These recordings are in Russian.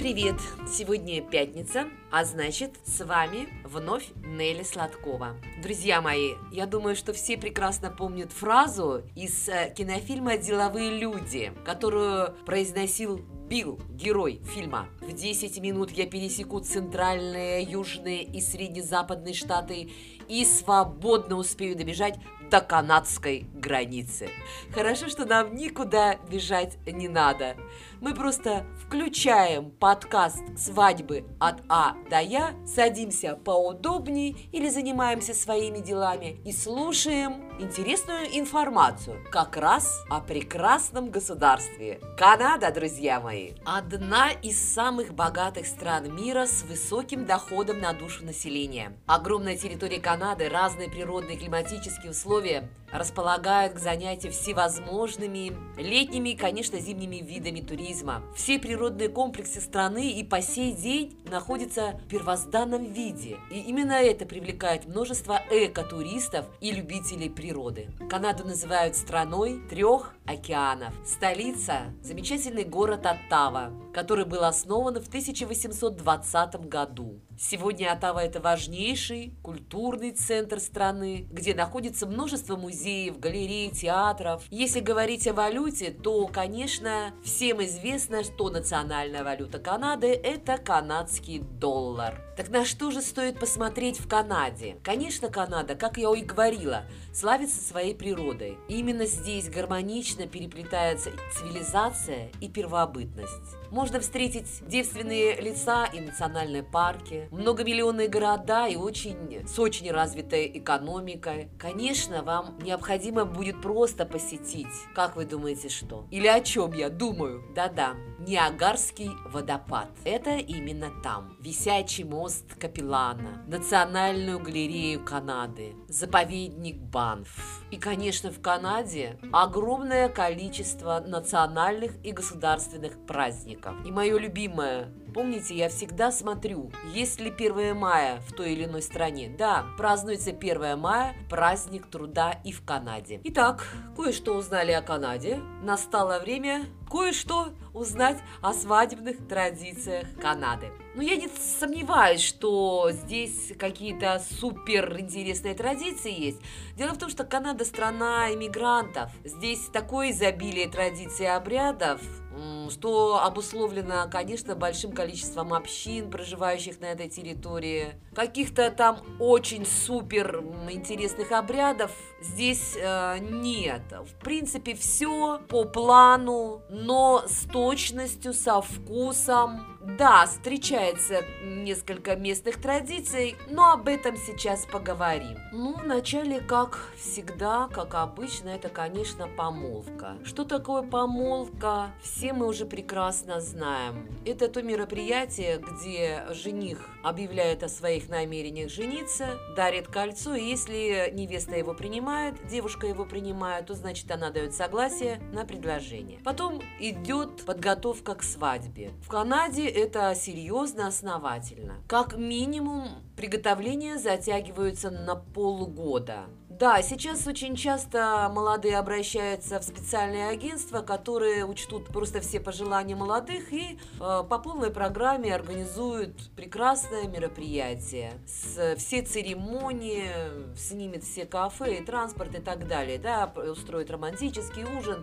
привет! Сегодня пятница, а значит, с вами вновь Нелли Сладкова. Друзья мои, я думаю, что все прекрасно помнят фразу из э, кинофильма «Деловые люди», которую произносил Билл, герой фильма. В 10 минут я пересеку центральные, южные и среднезападные штаты и свободно успею добежать до канадской границы. Хорошо, что нам никуда бежать не надо. Мы просто включаем подкаст «Свадьбы от А до Я», садимся поудобнее или занимаемся своими делами и слушаем интересную информацию как раз о прекрасном государстве. Канада, друзья мои, одна из самых богатых стран мира с высоким доходом на душу населения. Огромная территория Канады, разные природные климатические условия условия располагают к занятию всевозможными летними и, конечно, зимними видами туризма. Все природные комплексы страны и по сей день находятся в первозданном виде. И именно это привлекает множество экотуристов и любителей природы. Канаду называют страной трех океанов. Столица – замечательный город Оттава, который был основан в 1820 году. Сегодня Оттава – это важнейший культурный центр страны, где находится множество музеев, галерей, театров. Если говорить о валюте, то, конечно, всем известно, что национальная валюта Канады – это канадский доллар. Так на что же стоит посмотреть в Канаде? Конечно, Канада, как я и говорила, славится своей природой. И именно здесь гармонично переплетаются цивилизация и первобытность. Можно встретить девственные леса и национальные парки, многомиллионные города и очень, с очень развитой экономикой. Конечно, вам необходимо будет просто посетить. Как вы думаете, что? Или о чем я думаю? Да-да, Ниагарский водопад. Это именно там. Висячий мост Капилана, Национальную галерею Канады, заповедник Банф. И, конечно, в Канаде огромное количество национальных и государственных праздников. И мое любимое Помните, я всегда смотрю, есть ли 1 мая в той или иной стране. Да, празднуется 1 мая, праздник труда и в Канаде. Итак, кое-что узнали о Канаде. Настало время кое-что узнать о свадебных традициях Канады. Но я не сомневаюсь, что здесь какие-то супер интересные традиции есть. Дело в том, что Канада страна иммигрантов. Здесь такое изобилие традиций и обрядов, что обусловлено, конечно, большим количеством общин, проживающих на этой территории. Каких-то там очень супер интересных обрядов здесь э, нет. В принципе, все по плану, но с точностью, со вкусом. Да, встречается несколько местных традиций, но об этом сейчас поговорим. Ну, вначале, как всегда, как обычно, это, конечно, помолвка. Что такое помолвка? Все мы уже прекрасно знаем. Это то мероприятие, где жених объявляет о своих намерениях жениться, дарит кольцо, и если невеста его принимает, девушка его принимает, то значит она дает согласие на предложение. Потом идет подготовка к свадьбе. В Канаде это серьезно, основательно. Как минимум, приготовления затягиваются на полгода. Да, сейчас очень часто молодые обращаются в специальные агентства, которые учтут просто все пожелания молодых и э, по полной программе организуют прекрасное мероприятие. С, все церемонии, снимет все кафе и транспорт и так далее, да, устроит романтический ужин.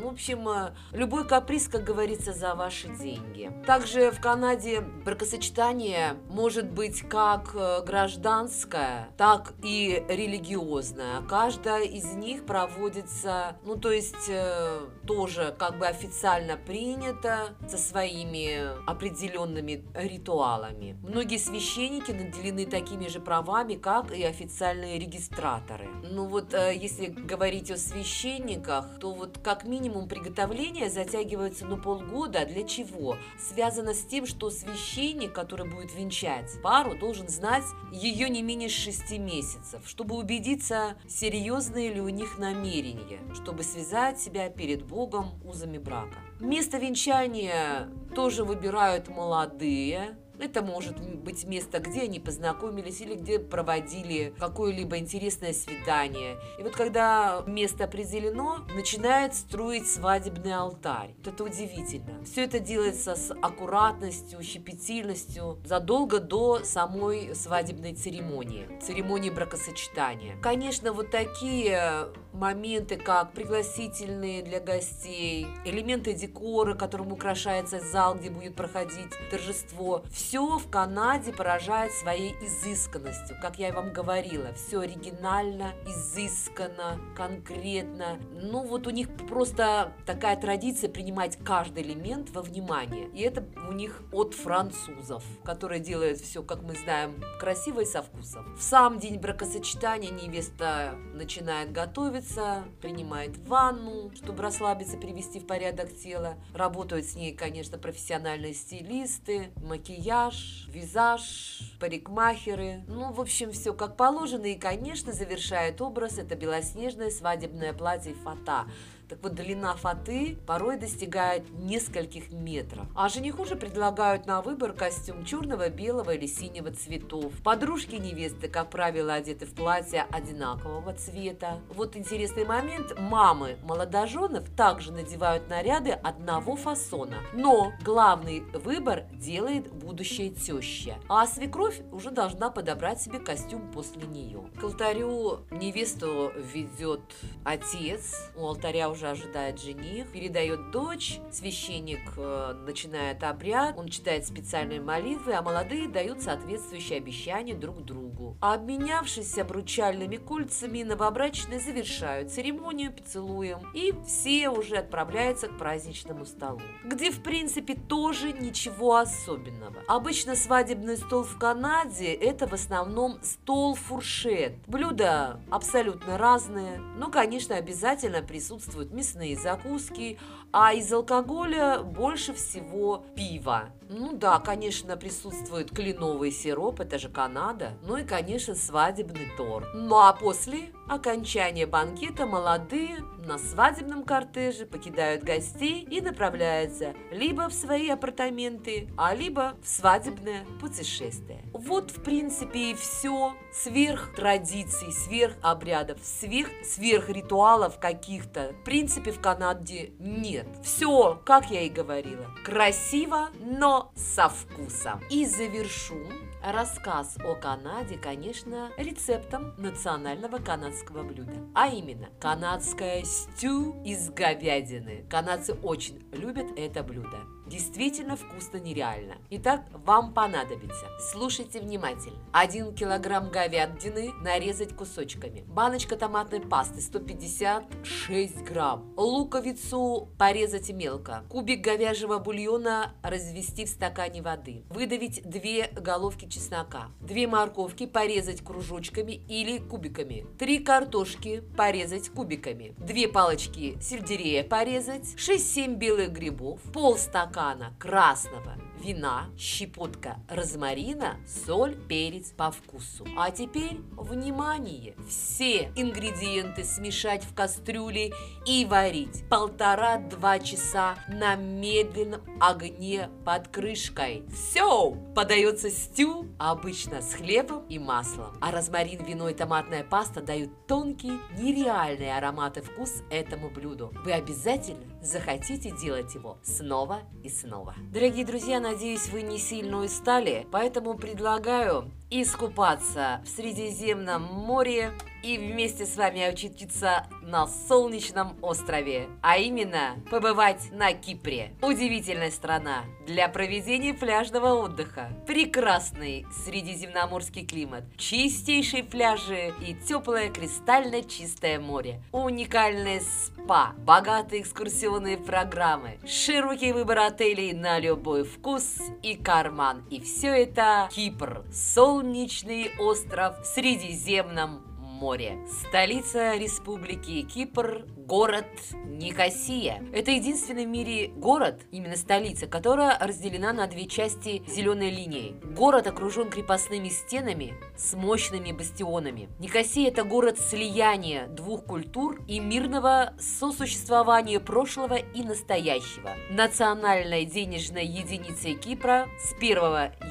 В общем, э, любой каприз, как говорится, за ваши деньги. Также в Канаде бракосочетание может быть как э, гражданское, так и религиозное разная. Каждая из них проводится, ну то есть э, тоже как бы официально принято со своими определенными ритуалами. Многие священники наделены такими же правами, как и официальные регистраторы. Ну вот э, если говорить о священниках, то вот как минимум приготовление затягивается на полгода. Для чего? Связано с тем, что священник, который будет венчать пару, должен знать ее не менее 6 месяцев, чтобы убедиться, серьезные ли у них намерения, чтобы связать себя перед Богом узами брака. Место венчания тоже выбирают молодые, Это может быть место, где они познакомились или где проводили какое-либо интересное свидание. И вот когда место определено, начинает строить свадебный алтарь. Это удивительно. Все это делается с аккуратностью, щепетильностью задолго до самой свадебной церемонии, церемонии бракосочетания. Конечно, вот такие моменты, как пригласительные для гостей, элементы декора, которым украшается зал, где будет проходить торжество. Все в Канаде поражает своей изысканностью. Как я и вам говорила, все оригинально, изысканно, конкретно. Ну вот у них просто такая традиция принимать каждый элемент во внимание. И это у них от французов, которые делают все, как мы знаем, красиво и со вкусом. В сам день бракосочетания невеста начинает готовиться, умывается, принимает ванну, чтобы расслабиться, привести в порядок тело. Работают с ней, конечно, профессиональные стилисты, макияж, визаж, парикмахеры. Ну, в общем, все как положено. И, конечно, завершает образ это белоснежное свадебное платье фата так вот, длина фаты порой достигает нескольких метров. А жениху же предлагают на выбор костюм черного, белого или синего цветов. Подружки невесты, как правило, одеты в платье одинакового цвета. Вот интересный момент. Мамы молодоженов также надевают наряды одного фасона. Но главный выбор делает будущая теща. А свекровь уже должна подобрать себе костюм после нее. К алтарю невесту ведет отец. У алтаря уже ожидает жених, передает дочь, священник э, начинает обряд, он читает специальные молитвы, а молодые дают соответствующие обещания друг другу. А обменявшись обручальными кольцами, новобрачные завершают церемонию поцелуем, и все уже отправляются к праздничному столу, где в принципе тоже ничего особенного. Обычно свадебный стол в Канаде это в основном стол-фуршет. Блюда абсолютно разные, но, конечно, обязательно присутствуют присутствуют мясные закуски, а из алкоголя больше всего пиво. Ну да, конечно, присутствует кленовый сироп, это же Канада. Ну и, конечно, свадебный торт. Ну а после окончания банкета молодые на свадебном кортеже покидают гостей и направляются либо в свои апартаменты, а либо в свадебное путешествие. Вот, в принципе, и все. Сверх традиций, сверх обрядов, сверх, сверх ритуалов каких-то. В принципе, в Канаде нет. Все, как я и говорила, красиво, но со вкусом. И завершу рассказ о Канаде, конечно, рецептом национального канадского блюда. А именно, канадское стю из говядины. Канадцы очень любят это блюдо. Действительно вкусно нереально. Итак, вам понадобится. Слушайте внимательно. 1 килограмм говядины нарезать кусочками. Баночка томатной пасты 156 грамм. Луковицу порезать мелко. Кубик говяжьего бульона развести в стакане воды. Выдавить 2 головки чеснока. 2 морковки порезать кружочками или кубиками. 3 картошки порезать кубиками. 2 палочки сельдерея порезать. 6-7 белых грибов. Пол стакана стакана красного вина, щепотка розмарина, соль, перец по вкусу. А теперь, внимание, все ингредиенты смешать в кастрюле и варить полтора-два часа на медленном огне под крышкой. Все! Подается стю, обычно с хлебом и маслом. А розмарин, вино и томатная паста дают тонкий, нереальный аромат и вкус этому блюду. Вы обязательно захотите делать его снова и снова. Дорогие друзья, надеюсь, вы не сильно устали, поэтому предлагаю искупаться в Средиземном море и вместе с вами очутиться на солнечном острове, а именно побывать на Кипре. Удивительная страна для проведения пляжного отдыха. Прекрасный средиземноморский климат, чистейшие пляжи и теплое кристально чистое море. Уникальное спа, богатые экскурсионные программы, широкий выбор отелей на любой вкус и карман. И все это Кипр, солнечный остров в Средиземном море. Столица республики Кипр – город Никосия. Это единственный в мире город, именно столица, которая разделена на две части зеленой линией. Город окружен крепостными стенами с мощными бастионами. Никосия – это город слияния двух культур и мирного сосуществования прошлого и настоящего. Национальной денежной единицей Кипра с 1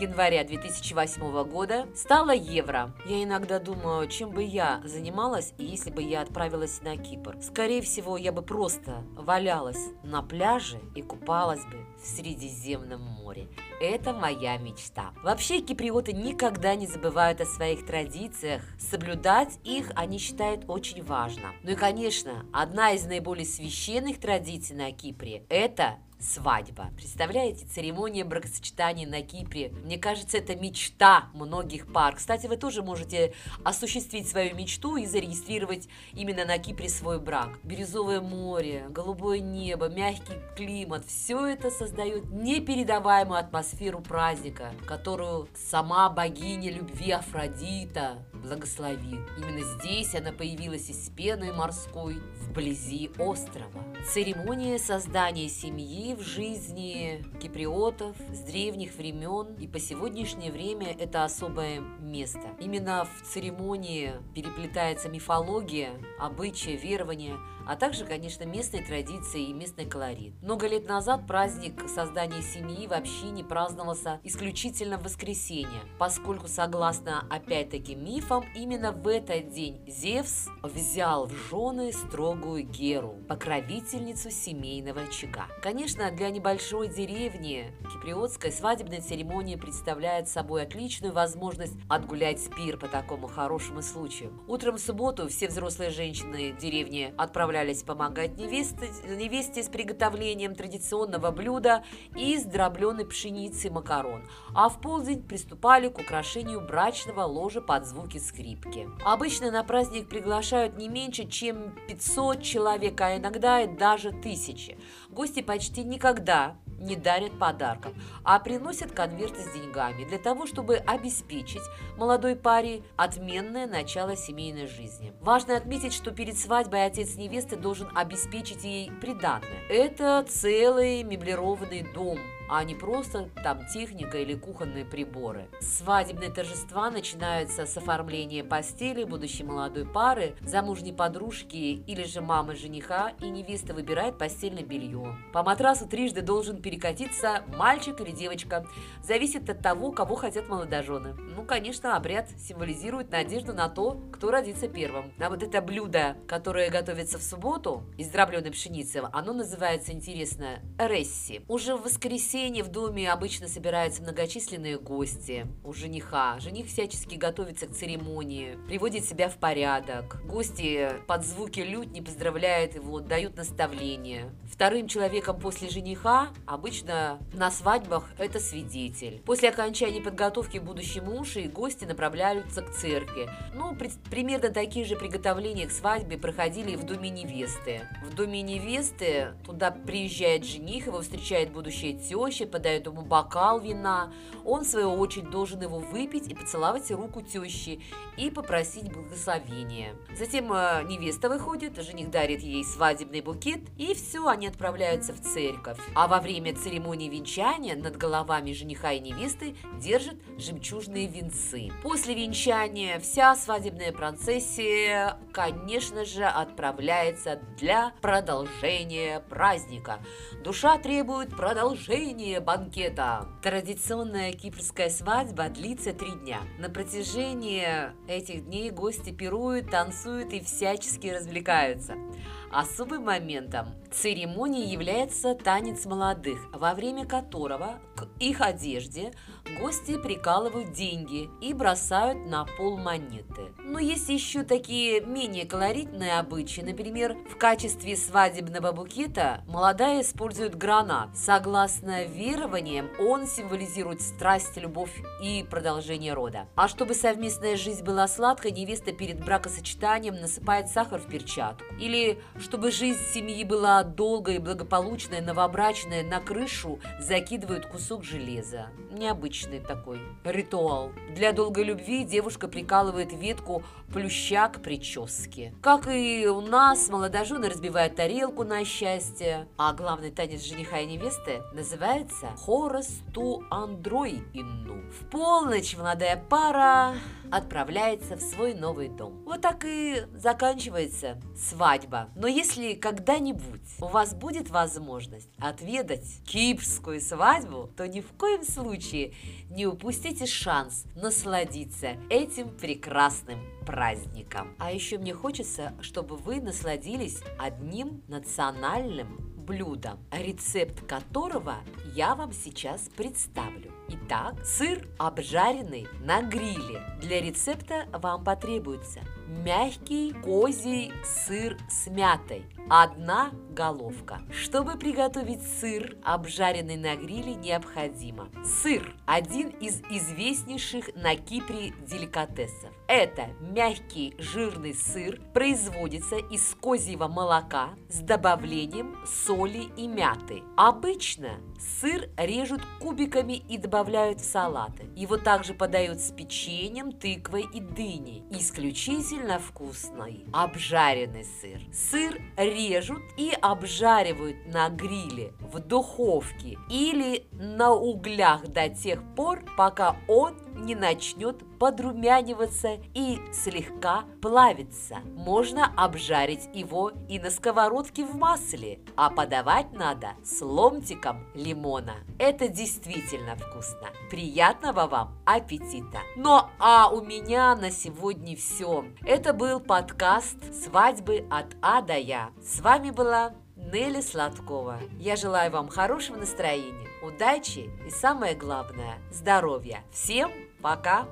января 2008 года стала евро. Я иногда думаю, чем бы я занималась, если бы я отправилась на Кипр. Скорее всего, я бы просто валялась на пляже и купалась бы в Средиземном море. Это моя мечта. Вообще, киприоты никогда не забывают о своих традициях. Соблюдать их они считают очень важно. Ну и, конечно, одна из наиболее священных традиций на Кипре – это свадьба. Представляете, церемония бракосочетания на Кипре. Мне кажется, это мечта многих пар. Кстати, вы тоже можете осуществить свою мечту и зарегистрировать именно на Кипре свой брак. Бирюзовое море, голубое небо, мягкий климат – все это создает непередаваемую атмосферу праздника, которую сама богиня любви Афродита благословит. Именно здесь она появилась из пены морской вблизи острова. Церемония создания семьи в жизни киприотов с древних времен и по сегодняшнее время это особое место. Именно в церемонии переплетается мифология, обычаи, верования – а также, конечно, местные традиции и местный колорит. Много лет назад праздник создания семьи вообще не праздновался исключительно в воскресенье, поскольку, согласно опять-таки мифам, именно в этот день Зевс взял в жены строгую Геру, покровительницу семейного очага. Конечно, для небольшой деревни киприотская свадебная церемония представляет собой отличную возможность отгулять спир по такому хорошему случаю. Утром в субботу все взрослые женщины деревни отправляются отправлялись помогать невесте, невесте с приготовлением традиционного блюда из дробленой пшеницы макарон, а в полдень приступали к украшению брачного ложа под звуки скрипки. Обычно на праздник приглашают не меньше, чем 500 человек, а иногда и даже тысячи. Гости почти никогда не дарят подарков, а приносят конверты с деньгами для того, чтобы обеспечить молодой паре отменное начало семейной жизни. Важно отметить, что перед свадьбой отец невесты должен обеспечить ей приданное. Это целый меблированный дом – а не просто там техника или кухонные приборы. Свадебные торжества начинаются с оформления постели будущей молодой пары, замужней подружки или же мамы жениха, и невеста выбирает постельное белье. По матрасу трижды должен перекатиться мальчик или девочка. Зависит от того, кого хотят молодожены. Ну, конечно, обряд символизирует надежду на то, кто родится первым. А вот это блюдо, которое готовится в субботу из дробленой пшеницы, оно называется, интересно, ресси. Уже в воскресенье воскресенье в доме обычно собираются многочисленные гости у жениха. Жених всячески готовится к церемонии, приводит себя в порядок. Гости под звуки лютни поздравляют его, дают наставления. Вторым человеком после жениха обычно на свадьбах это свидетель. После окончания подготовки будущий муж и гости направляются к церкви. Ну, при, примерно такие же приготовления к свадьбе проходили в доме невесты. В доме невесты туда приезжает жених, его встречает будущая тетя, теща, подает ему бокал вина. Он, в свою очередь, должен его выпить и поцеловать руку тещи и попросить благословения. Затем э, невеста выходит, жених дарит ей свадебный букет, и все, они отправляются в церковь. А во время церемонии венчания над головами жениха и невесты держат жемчужные венцы. После венчания вся свадебная процессия, конечно же, отправляется для продолжения праздника. Душа требует продолжения завершение банкета. Традиционная кипрская свадьба длится три дня. На протяжении этих дней гости пируют, танцуют и всячески развлекаются. Особым моментом церемонии является танец молодых, во время которого к их одежде гости прикалывают деньги и бросают на пол монеты. Но есть еще такие менее колоритные обычаи. Например, в качестве свадебного букета молодая использует гранат. Согласно верованиям, он символизирует страсть, любовь и продолжение рода. А чтобы совместная жизнь была сладкой, невеста перед бракосочетанием насыпает сахар в перчатку. Или Чтобы жизнь семьи была долгой и благополучной, новобрачная на крышу закидывают кусок железа. Необычный такой ритуал. Для долгой любви девушка прикалывает ветку плюща к прическе. Как и у нас, молодожены разбивают тарелку на счастье. А главный танец жениха и невесты называется «Хорос ту андрой инну». В полночь молодая пара отправляется в свой новый дом. Вот так и заканчивается свадьба. Но если когда-нибудь у вас будет возможность отведать кипрскую свадьбу, то ни в коем случае не упустите шанс насладиться этим прекрасным праздником. А еще мне хочется, чтобы вы насладились одним национальным блюдом, рецепт которого я вам сейчас представлю. Итак, сыр обжаренный на гриле. Для рецепта вам потребуется мягкий козий сыр с мятой, одна головка. Чтобы приготовить сыр, обжаренный на гриле, необходимо сыр – один из известнейших на Кипре деликатесов. Это мягкий жирный сыр, производится из козьего молока с добавлением соли и мяты. Обычно сыр режут кубиками и добавляют в салаты. Его также подают с печеньем, тыквой и дыней. Исключительно вкусный обжаренный сыр. Сыр режут и обжаривают на гриле, в духовке или на углях до тех пор, пока он не начнет подрумяниваться и слегка плавиться. Можно обжарить его и на сковородке в масле, а подавать надо с ломтиком лимона. Это действительно вкусно. Приятного вам аппетита! Ну а у меня на сегодня все. Это был подкаст «Свадьбы от А до Я». С вами была Нелли Сладкова. Я желаю вам хорошего настроения, удачи и самое главное – здоровья. Всем пока! Пока!